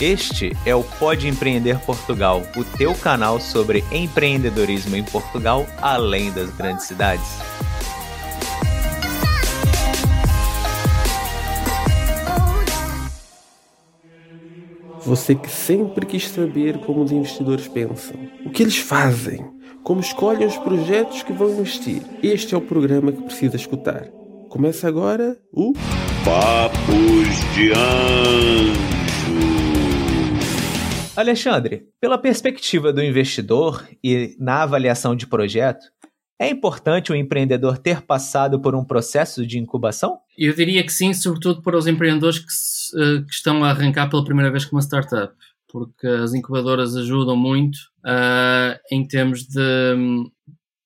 Este é o Pode Empreender Portugal, o teu canal sobre empreendedorismo em Portugal, além das grandes cidades. Você que sempre quis saber como os investidores pensam, o que eles fazem, como escolhem os projetos que vão investir. Este é o programa que precisa escutar. Começa agora o Papos de Anjo. Alexandre, pela perspectiva do investidor e na avaliação de projeto, é importante o empreendedor ter passado por um processo de incubação? Eu diria que sim, sobretudo para os empreendedores que, eh, que estão a arrancar pela primeira vez com uma startup, porque as incubadoras ajudam muito uh, em termos de hum,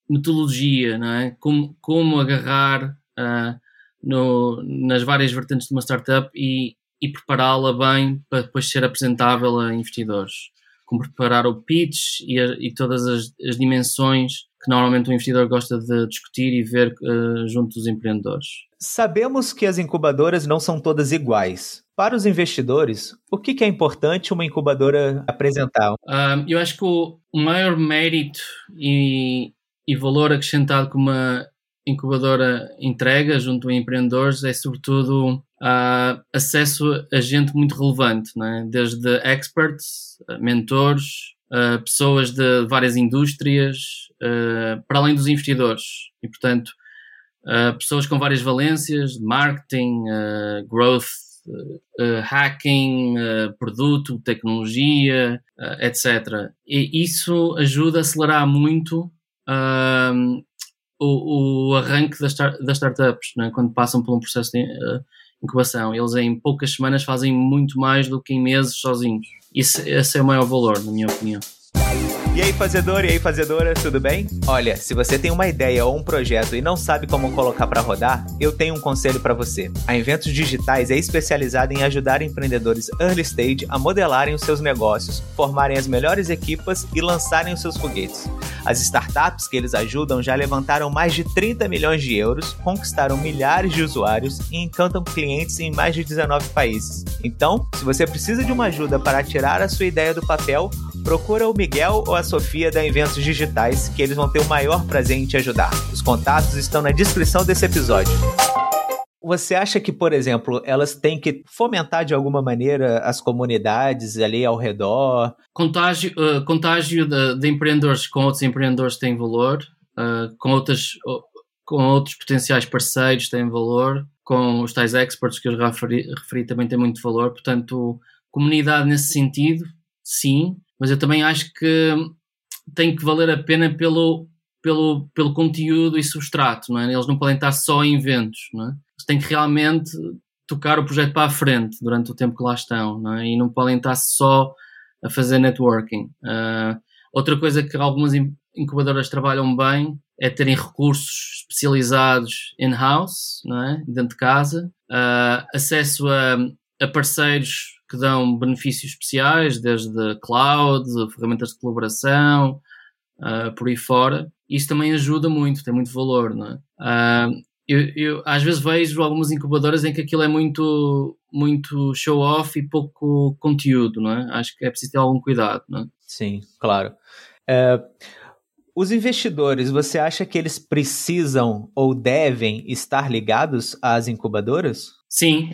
metodologia, não é? como, como agarrar uh, no, nas várias vertentes de uma startup e, e prepará-la bem para depois ser apresentável a investidores. Como preparar o pitch e, a, e todas as, as, dimensões que normalmente o investidor gosta de discutir e ver uh, junto dos empreendedores. Sabemos que as incubadoras não são todas iguais. Para os investidores, o que, que é importante uma incubadora apresentar? Uh, eu acho que o maior mérito e, e valor acrescentado que uma incubadora entrega junto a empreendedores é sobretudo uh, acesso a gente muito relevante, é? desde experts, mentores, uh, pessoas de várias indústrias, uh, para além dos investidores. E, portanto, pessoas com várias valências, marketing, growth, hacking, produto, tecnologia, etc. E isso ajuda a acelerar muito o, o arranque das, das startups, né? quando passam por um processo de incubação. Eles em poucas semanas fazem muito mais do que em meses sozinhos. Esse, esse é o maior valor, na minha opinião. E aí, fazedor, e aí, fazedora, tudo bem? Olha, se você tem uma ideia ou um projeto e não sabe como colocar para rodar, eu tenho um conselho para você. A Inventos Digitais é especializada em ajudar empreendedores early stage a modelarem os seus negócios, formarem as melhores equipas e lançarem os seus foguetes. As startups que eles ajudam já levantaram mais de 30 milhões de euros, conquistaram milhares de usuários e encantam clientes em mais de 19 países. Então, se você precisa de uma ajuda para tirar a sua ideia do papel, procura o Miguel ou a Sofia da Inventos Digitais, que eles vão ter o maior prazer em te ajudar. Os contatos estão na descrição desse episódio. Você acha que, por exemplo, elas têm que fomentar de alguma maneira as comunidades ali ao redor? Contágio, uh, contágio de, de, empreendedores com outros empreendedores tem valor, uh, com, outras, com outros potenciais parceiros tem valor, com os tais experts que eu referi, referi também tem muito valor. Portanto, comunidade nesse sentido, sim, mas eu também acho que tem que valer a pena pelo, pelo, pelo conteúdo e substrato, não é? Eles não podem estar só em eventos, não é? Eles têm que realmente tocar o projeto para a frente durante o tempo que lá estão, não é? E não podem estar só a fazer networking. Uh, outra coisa que algumas incubadoras trabalham bem é terem recursos especializados in-house, não é? Dentro de casa, uh, acesso a, a parceiros que dão benefícios especiais, desde cloud, ferramentas de colaboração, uh, por aí fora. Isso também ajuda muito, tem muito valor, não é? Uh, eu, eu, às vezes vejo algumas incubadoras em que aquilo é muito, muito show-off e pouco conteúdo, não é? Acho que é preciso ter algum cuidado, não é? Sim, claro. É, os investidores, você acha que eles precisam ou devem estar ligados às incubadoras? Sim,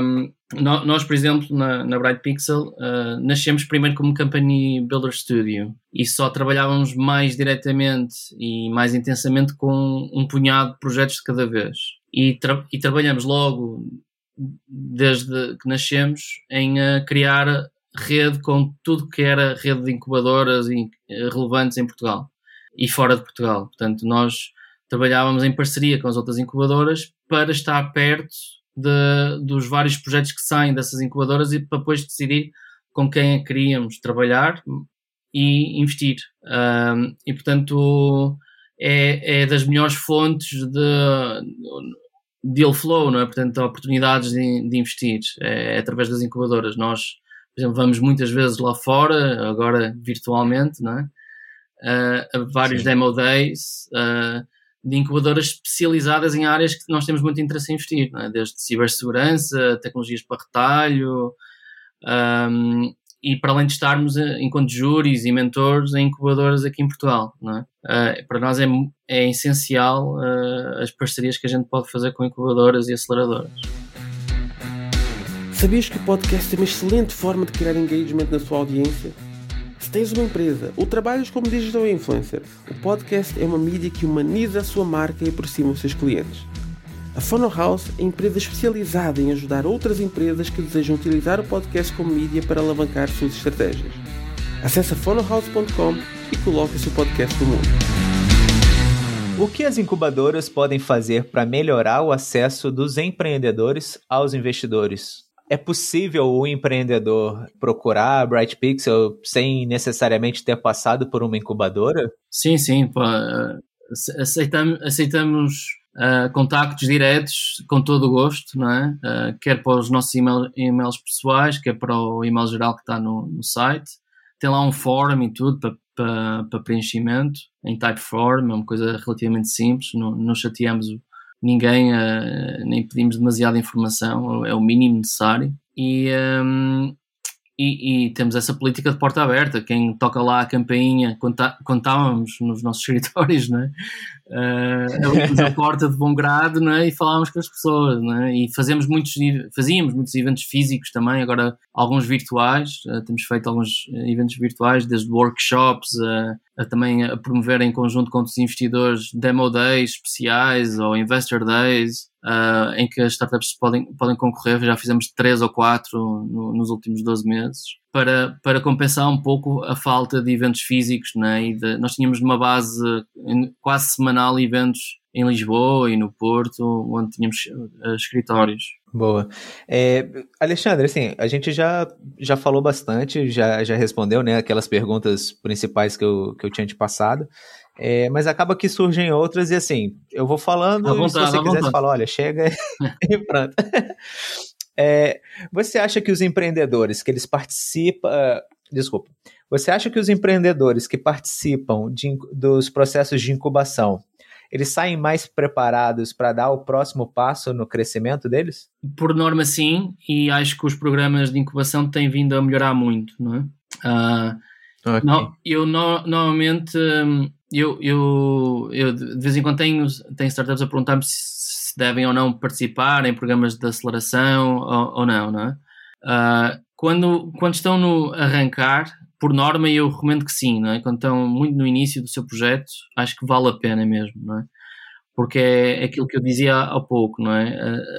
um, nós, por exemplo, na, na Bright Pixel, uh, nascemos primeiro como Company Builder Studio e só trabalhávamos mais diretamente e mais intensamente com um punhado de projetos de cada vez. E, tra e trabalhamos logo, desde que nascemos, em uh, criar rede com tudo que era rede de incubadoras e, uh, relevantes em Portugal e fora de Portugal. Portanto, nós trabalhávamos em parceria com as outras incubadoras para estar perto de, dos vários projetos que saem dessas incubadoras e para depois decidir com quem é queríamos trabalhar e investir. Um, e portanto é, é, das melhores fontes de deal flow, não é? Portanto, oportunidades de, de investir é, é, através das incubadoras. Nós, por exemplo, vamos muitas vezes lá fora, agora virtualmente, não é? Uh, a vários Sim. demo days. Uh, de incubadoras especializadas em áreas que nós temos muito interesse em investir, é? desde cibersegurança, tecnologias para retalho, um, e para além de estarmos enquanto júris e mentores em incubadoras aqui em Portugal, não é? Uh, para nós é, é essencial uh, as parcerias que a gente pode fazer com incubadoras e aceleradoras. Sabias que o podcast é uma excelente forma de criar engagement na sua audiência? Tens uma empresa ou trabalhas como digital influencer, o podcast é uma mídia que humaniza a sua marca e aproxima os seus clientes. A Funnel House é empresa especializada em ajudar outras empresas que desejam utilizar o podcast como mídia para alavancar suas estratégias. Acesse funnelhouse.com e coloque o seu podcast no mundo. O que as incubadoras podem fazer para melhorar o acesso dos empreendedores aos investidores? É possível o empreendedor procurar a Bright Pixel sem necessariamente ter passado por uma incubadora? Sim, sim. Aceitamos, aceitamos uh, contactos diretos com todo o gosto, não é? Uh, quer para os nossos email, e-mails pessoais, quer para o e-mail geral que está no, no site. Tem lá um fórum e tudo para, para, para preenchimento, em Typeform, é uma coisa relativamente simples, não, não chateamos ninguém, uh, nem pedimos demasiada informação, é o mínimo necessário. E, um, e, e, temos essa política de porta aberta. Quem toca lá a campainha, quando, tá, nos nossos escritórios, não é? uh, a porta de bom grado né, e falávamos com as pessoas né, e fazemos muitos, fazíamos muitos eventos físicos também, agora alguns virtuais, uh, temos feito alguns eventos virtuais, desde workshops a, a, também a promover em conjunto com os investidores demo days especiais ou investor days uh, em que as startups podem, podem concorrer, já fizemos três ou quatro no, nos últimos 12 meses para, para compensar um pouco a falta de eventos físicos, né? E de, nós tínhamos uma base quase semanal eventos em Lisboa e no Porto, onde tínhamos uh, escritórios. Boa. É, Alexandre, assim, a gente já, já falou bastante, já, já respondeu, né, aquelas perguntas principais que eu, que eu tinha te passado, é, mas acaba que surgem outras e assim, eu vou falando, vontade, se você quiser falar, olha, chega e pronto. É, você acha que os empreendedores que eles participam. Desculpa. Você acha que os empreendedores que participam de, dos processos de incubação eles saem mais preparados para dar o próximo passo no crescimento deles? Por norma, sim, e acho que os programas de incubação têm vindo a melhorar muito, não é? Uh, okay. não, eu no, normalmente eu, eu, eu de vez em quando tenho, tenho startups a perguntar-me se se devem ou não participar em programas de aceleração ou, ou não, não é? Uh, quando, quando estão no arrancar, por norma eu recomendo que sim, não é? Quando estão muito no início do seu projeto, acho que vale a pena mesmo, não é? Porque é aquilo que eu dizia há pouco, não é?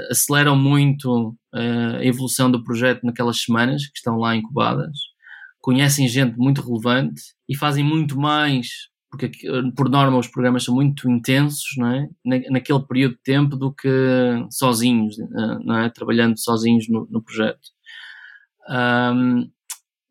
Aceleram muito uh, a evolução do projeto naquelas semanas que estão lá incubadas, conhecem gente muito relevante e fazem muito mais porque por norma os programas são muito intensos não é? naquele período de tempo do que sozinhos, eh, não é? trabalhando sozinhos no, no projeto. Um,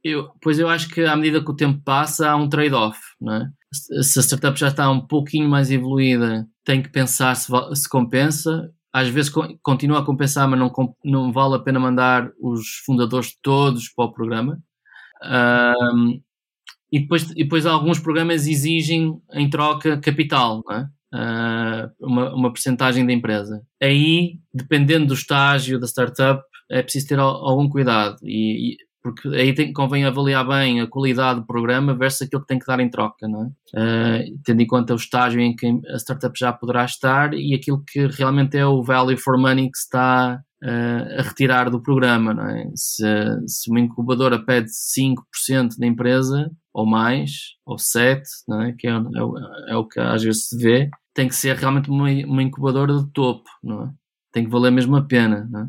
eu, pois eu acho que à medida que o tempo passa há um trade-off. É? Se a startup já está um pouquinho mais evoluída, tem que pensar se, se compensa. Às vezes continua a compensar, mas não, não vale a pena mandar os fundadores todos para o programa. Um, e depois, e depois alguns programas exigem em troca capital, uh, uma, uma percentagem da empresa. Aí, dependendo do estágio da startup, é preciso ter algum cuidado, e, e porque aí tem, convém avaliar bem a qualidade do programa versus aquilo que tem que dar em troca, não é? Uh, tendo em conta o estágio em que a startup já poderá estar e aquilo que realmente é o value for money que se está uh, a retirar do programa, não é? Se, se uma incubadora pede 5% da empresa, ou mais, ou 7, não é? que é, é, é, o que às vezes se vê, tem que ser realmente uma, uma incubadora de topo, não é? tem que valer mesmo a pena. Não é?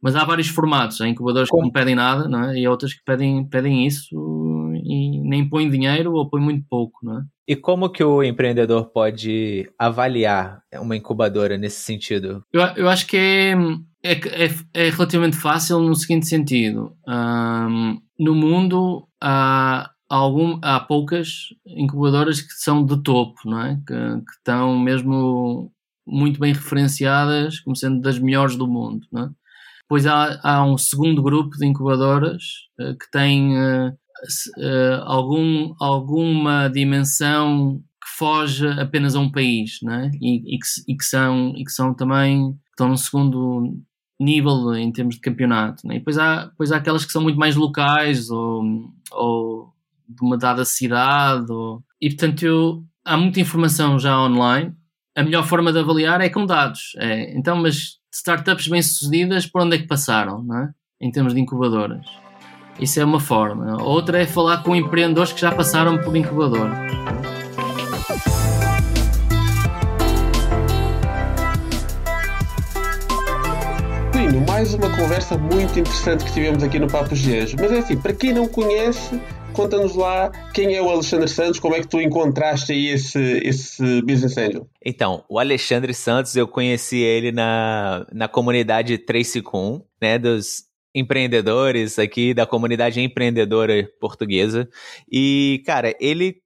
Mas há vários formatos, há incubadoras Como? que não pedem nada não é? e outras que pedem, pedem isso e nem põem dinheiro ou põem muito pouco. Não é? E como que o empreendedor pode avaliar uma incubadora nesse sentido? Eu, eu acho que é, é, é, é relativamente fácil no seguinte sentido. Um, no mundo há algum, há poucas incubadoras que são de topo, não é? Que, que, estão mesmo muito bem referenciadas como sendo das melhores do mundo, não é? Depois há, há um segundo grupo de incubadoras uh, que têm uh, algum, alguma dimensão que foge apenas a um país, não é? E, e, que, e, que, são, e que são também, estão no segundo nível em termos de campeonato. Né? E depois há, depois há aquelas que são muito mais locais ou, ou de uma dada cidade. Ou... E portanto eu, há muita informação já online. A melhor forma de avaliar é com dados. É, então, mas startups bem-sucedidas, por onde é que passaram, não é? em termos de incubadoras? Isso é uma forma. Outra é falar com empreendedores que já passaram por incubador. Plínio, mais uma conversa muito interessante que tivemos aqui no Papo Gejo. Mas é assim, para quem não conhece, conta-nos lá quem é o Alexandre Santos, como é que tu encontraste aí esse, esse Business Angel? Então, o Alexandre Santos, eu conheci ele na, na comunidade 351, né, dos empreendedores aqui da comunidade empreendedora portuguesa. E, cara, ele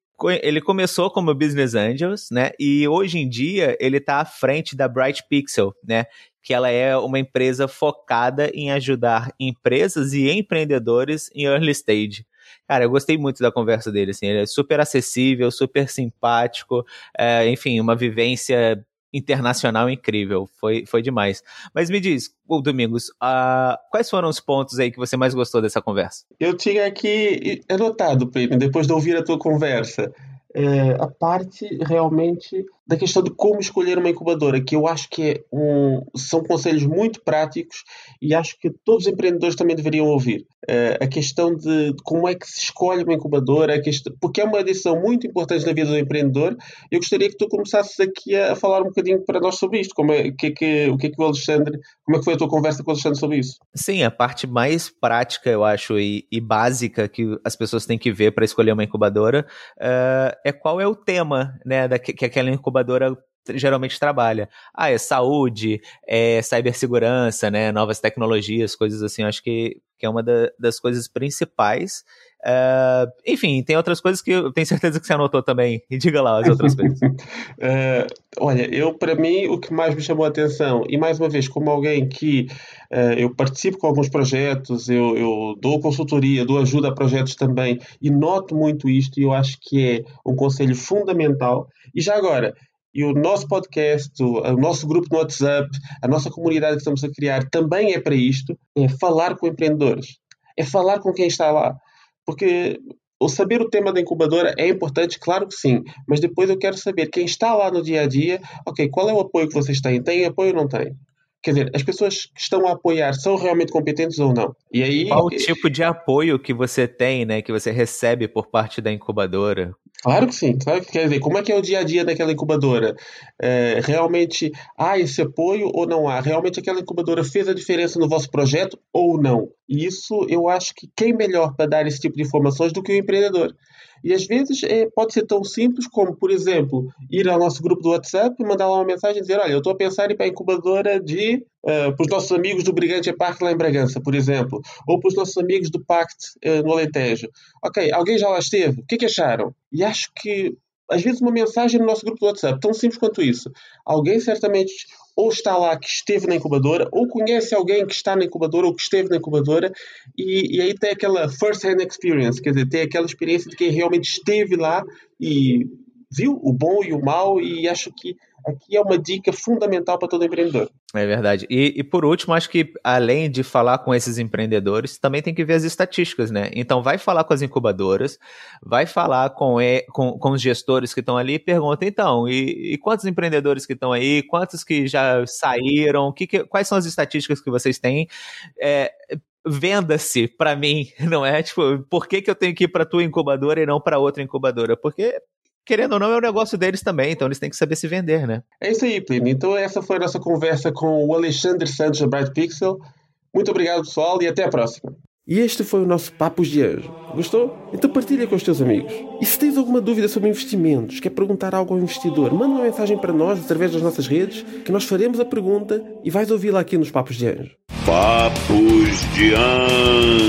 ele começou como Business Angels, né? E hoje em dia ele está à frente da Bright Pixel, né? Que ela é uma empresa focada em ajudar empresas e empreendedores em early stage. Cara, eu gostei muito da conversa dele, assim, ele é super acessível, super simpático, é, enfim, uma vivência internacional incrível. Foi, foi demais. Mas me diz, Domingos, uh, quais foram os pontos aí que você mais gostou dessa conversa? Eu tinha aqui anotado, Pedro, depois de ouvir a tua conversa, é, a parte realmente da questão de como escolher uma incubadora, que eu acho que é um, são conselhos muito práticos e acho que todos os empreendedores também deveriam ouvir. Uh, a questão de, como é que se escolhe uma incubadora, questão, porque é uma decisão muito importante na vida do empreendedor. Eu gostaria que tu começasses aqui a, a falar um bocadinho para nós sobre isto, como é, que, é que, o que é que o Alexandre, como é que foi a tua conversa com o Alexandre sobre isso? Sim, a parte mais prática, eu acho, e, e básica que as pessoas têm que ver para escolher uma incubadora uh, é qual é o tema né, da, que, que aquela incubadora incubadora geralmente trabalha. Ah, é saúde, é cibersegurança, né, novas tecnologias, coisas assim. Acho que, que é uma da, das coisas principais. Uh, enfim, tem outras coisas que eu tenho certeza que você anotou também. E diga lá as outras coisas. uh, olha, eu para mim o que mais me chamou a atenção, e mais uma vez, como alguém que uh, eu participo com alguns projetos, eu, eu dou consultoria, dou ajuda a projetos também, e noto muito isto, e eu acho que é um conselho fundamental. E já agora, e o nosso podcast, o, nosso grupo no WhatsApp, a nossa comunidade que estamos a criar também é para isto: é falar com empreendedores, é falar com quem está lá. Porque o saber o tema da incubadora é importante, claro que sim, mas depois eu quero saber quem está lá no dia a dia, ok, qual é o apoio que vocês têm? Tem apoio ou não tem? Quer dizer, as pessoas que estão a apoiar são realmente competentes ou não? E aí, qual o tipo de apoio que você tem, né, que você recebe por parte da incubadora? Claro que sim, claro que quer dizer, como é que é o dia a dia daquela incubadora? É, realmente há esse apoio ou não há? Realmente aquela incubadora fez a diferença no vosso projeto ou não? E isso eu acho que quem melhor para dar esse tipo de informações do que o empreendedor. E às vezes é, pode ser tão simples como, por exemplo, ir ao nosso grupo do WhatsApp e mandar lá uma mensagem e dizer: Olha, eu estou a pensar em ir para a incubadora de. Uh, para os nossos amigos do Brigante Parque lá em Bragança, por exemplo, ou para os nossos amigos do Pact uh, no Alentejo. Ok, alguém já lá esteve, o que é que acharam? E acho que às vezes uma mensagem no nosso grupo do WhatsApp, tão simples quanto isso. Alguém certamente ou está lá que esteve na incubadora, ou conhece alguém que está na incubadora ou que esteve na incubadora, e, e aí tem aquela first-hand experience, quer dizer, tem aquela experiência de quem realmente esteve lá e viu o bom e o mau, e acho que aqui é uma dica fundamental para todo empreendedor. É verdade. E, e, por último, acho que além de falar com esses empreendedores, também tem que ver as estatísticas, né? Então, vai falar com as incubadoras, vai falar com, com, com os gestores que estão ali e pergunta, então, e, e, quantos empreendedores que estão aí? Quantos que já saíram? Que, que, quais são as estatísticas que vocês têm? É, venda-se para mim, não é? Tipo, por que, que eu tenho que ir para tua incubadora e não para outra incubadora? Porque querendo ou não, é o um negócio deles também, então eles têm que saber se vender, né? É isso aí, Plínio. Então essa foi a nossa conversa com o Alexandre Santos da Bright Pixel. Muito obrigado, pessoal, e até a próxima. E este foi o nosso Papos de Anjo. Gostou? Então partilha com os teus amigos. E se tens alguma dúvida sobre investimentos, quer perguntar algo ao investidor, manda uma mensagem para nós através das nossas redes, que nós faremos a pergunta e vais ouvi-la aqui nos Papos de Anjo. Papos de Anjo.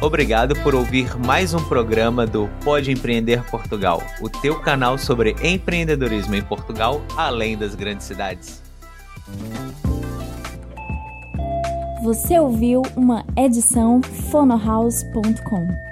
Obrigado por ouvir mais um programa do Pode Empreender Portugal, o teu canal sobre empreendedorismo em Portugal, além das grandes cidades. Você ouviu uma edição fonohouse.com.